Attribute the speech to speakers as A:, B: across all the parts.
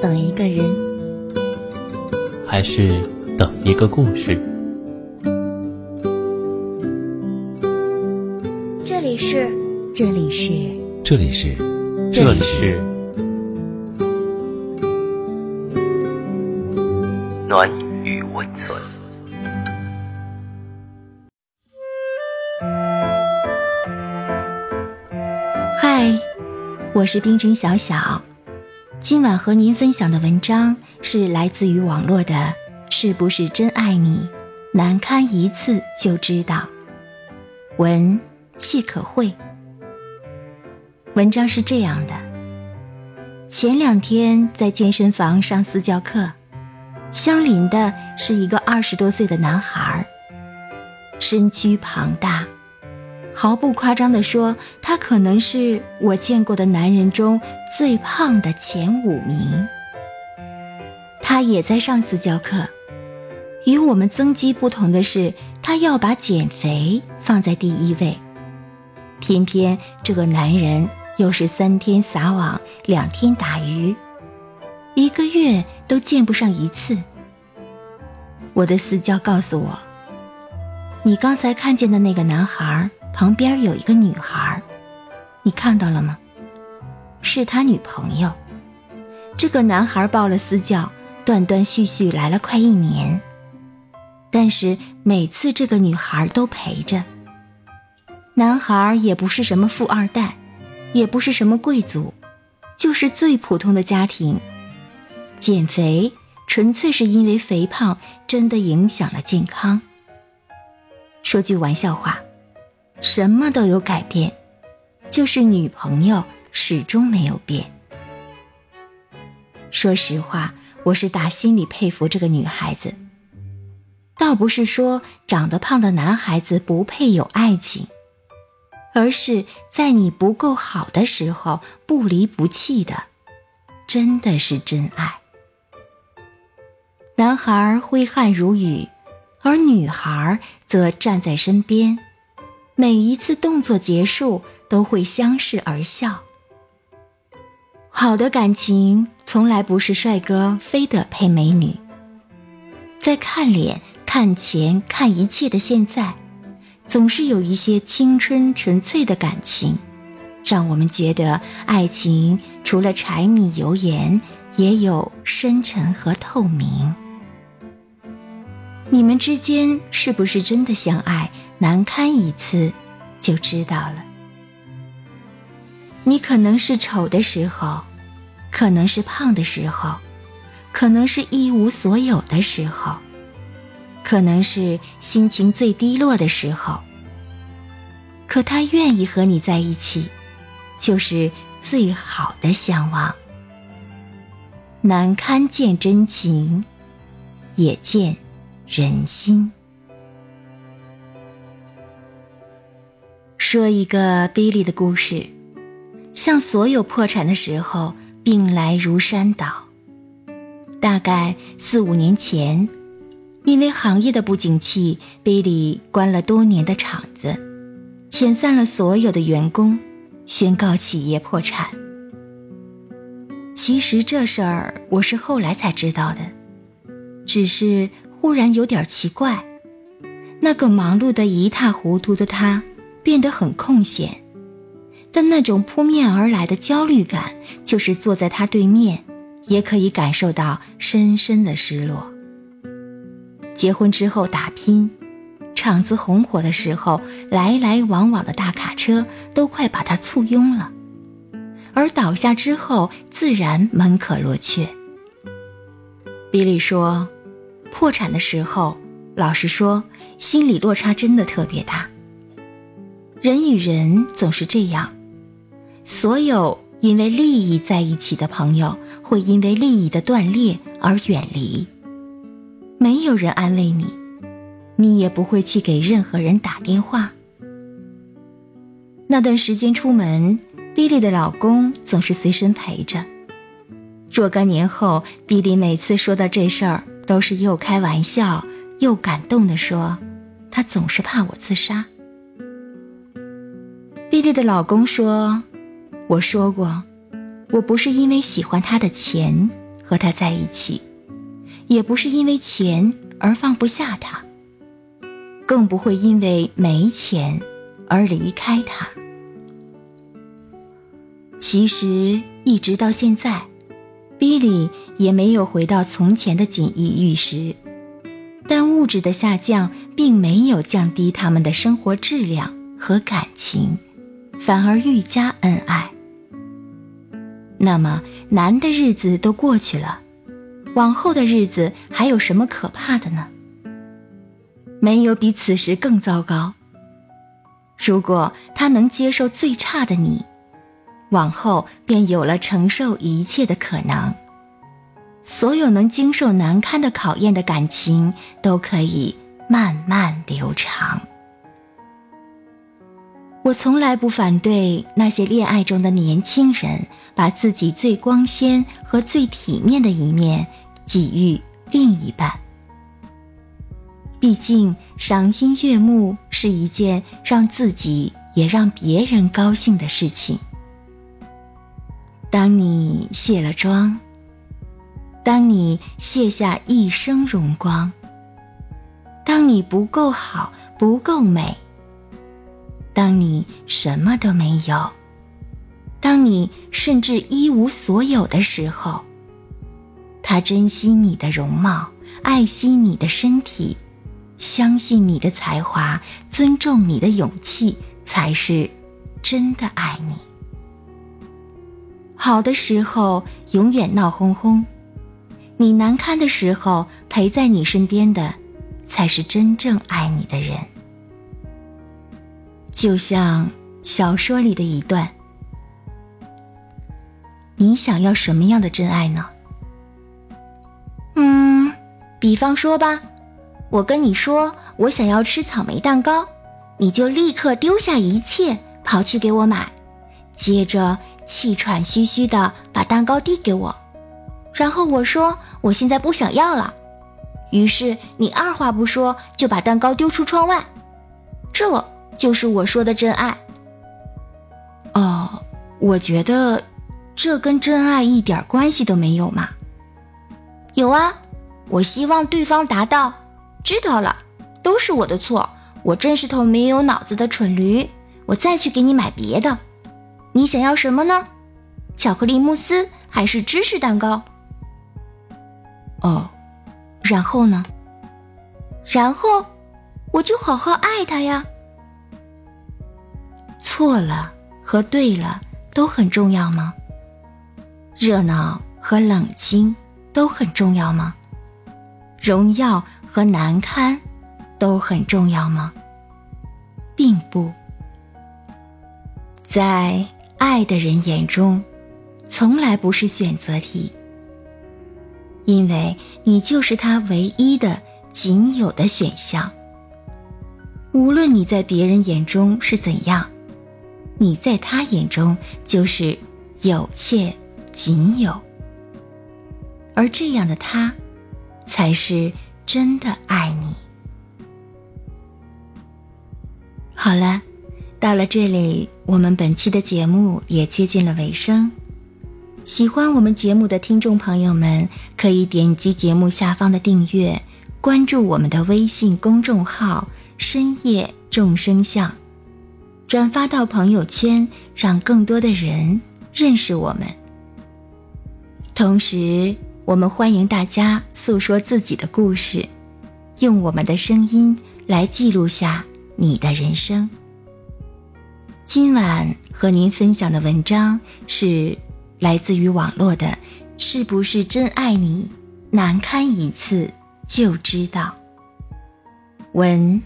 A: 等一个人，
B: 还是等一个故事？
A: 这里是，这里是，
C: 这里是，
B: 这里是暖与温存。
A: 嗨，我是冰城小小。今晚和您分享的文章是来自于网络的，是不是真爱你？难堪一次就知道。文谢可慧。文章是这样的：前两天在健身房上私教课，相邻的是一个二十多岁的男孩，身躯庞大。毫不夸张地说，他可能是我见过的男人中最胖的前五名。他也在上私教课，与我们增肌不同的是，他要把减肥放在第一位。偏偏这个男人又是三天撒网，两天打鱼，一个月都见不上一次。我的私教告诉我，你刚才看见的那个男孩。旁边有一个女孩，你看到了吗？是他女朋友。这个男孩报了私教，断断续续来了快一年，但是每次这个女孩都陪着。男孩也不是什么富二代，也不是什么贵族，就是最普通的家庭。减肥纯粹是因为肥胖真的影响了健康。说句玩笑话。什么都有改变，就是女朋友始终没有变。说实话，我是打心里佩服这个女孩子。倒不是说长得胖的男孩子不配有爱情，而是在你不够好的时候不离不弃的，真的是真爱。男孩挥汗如雨，而女孩则站在身边。每一次动作结束，都会相视而笑。好的感情从来不是帅哥非得配美女。在看脸、看钱、看一切的现在，总是有一些青春纯粹的感情，让我们觉得爱情除了柴米油盐，也有深沉和透明。你们之间是不是真的相爱？难堪一次，就知道了。你可能是丑的时候，可能是胖的时候，可能是一无所有的时候，可能是心情最低落的时候。可他愿意和你在一起，就是最好的相望。难堪见真情，也见人心。说一个 Billy 的故事，像所有破产的时候，病来如山倒。大概四五年前，因为行业的不景气，Billy 关了多年的厂子，遣散了所有的员工，宣告企业破产。其实这事儿我是后来才知道的，只是忽然有点奇怪，那个忙碌的一塌糊涂的他。变得很空闲，但那种扑面而来的焦虑感，就是坐在他对面，也可以感受到深深的失落。结婚之后打拼，厂子红火的时候，来来往往的大卡车都快把他簇拥了；而倒下之后，自然门可罗雀。比利说，破产的时候，老实说，心理落差真的特别大。人与人总是这样，所有因为利益在一起的朋友，会因为利益的断裂而远离。没有人安慰你，你也不会去给任何人打电话。那段时间出门，比利的老公总是随身陪着。若干年后，比利每次说到这事儿，都是又开玩笑又感动地说：“他总是怕我自杀。”比利的老公说：“我说过，我不是因为喜欢他的钱和他在一起，也不是因为钱而放不下他，更不会因为没钱而离开他。其实一直到现在，比利也没有回到从前的锦衣玉食，但物质的下降并没有降低他们的生活质量和感情，反而愈加恩爱。那么难的日子都过去了，往后的日子还有什么可怕的呢？没有比此时更糟糕。如果他能接受最差的你，往后便有了承受一切的可能。所有能经受难堪的考验的感情，都可以慢慢流长。我从来不反对那些恋爱中的年轻人把自己最光鲜和最体面的一面给予另一半。毕竟赏心悦目是一件让自己也让别人高兴的事情。当你卸了妆，当你卸下一生荣光，当你不够好，不够美。当你什么都没有，当你甚至一无所有的时候，他珍惜你的容貌，爱惜你的身体，相信你的才华，尊重你的勇气，才是真的爱你。好的时候永远闹哄哄，你难堪的时候陪在你身边的，才是真正爱你的人。就像小说里的一段，你想要什么样的真爱呢？嗯，比方说吧，我跟你说我想要吃草莓蛋糕，你就立刻丢下一切跑去给我买，接着气喘吁吁的把蛋糕递给我，然后我说我现在不想要了，于是你二话不说就把蛋糕丢出窗外，这。就是我说的真爱。哦，我觉得这跟真爱一点关系都没有嘛。有啊，我希望对方答到。知道了，都是我的错，我真是头没有脑子的蠢驴。我再去给你买别的。你想要什么呢？巧克力慕斯还是芝士蛋糕？哦，然后呢？然后我就好好爱他呀。错了和对了都很重要吗？热闹和冷清都很重要吗？荣耀和难堪都很重要吗？并不。在爱的人眼中，从来不是选择题，因为你就是他唯一的、仅有的选项。无论你在别人眼中是怎样。你在他眼中就是有且仅有，而这样的他，才是真的爱你。好了，到了这里，我们本期的节目也接近了尾声。喜欢我们节目的听众朋友们，可以点击节目下方的订阅，关注我们的微信公众号“深夜众生相”。转发到朋友圈，让更多的人认识我们。同时，我们欢迎大家诉说自己的故事，用我们的声音来记录下你的人生。今晚和您分享的文章是来自于网络的，是不是真爱你？难堪一次就知道。文，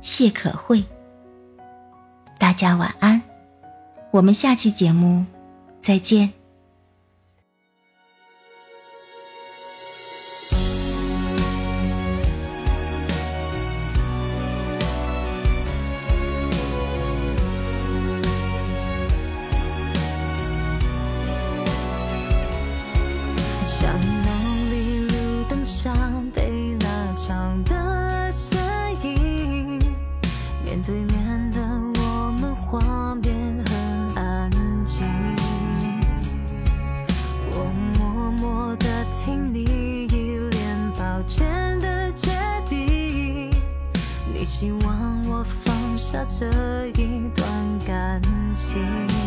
A: 谢可慧。大家晚安，我们下期节目再见。
C: 你希望我放下这一段感情。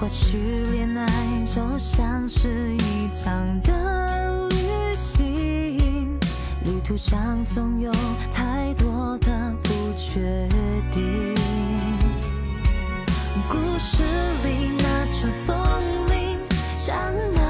C: 或许恋爱就像是一场的旅行旅途上总有太多的不确定故事里那串风铃像那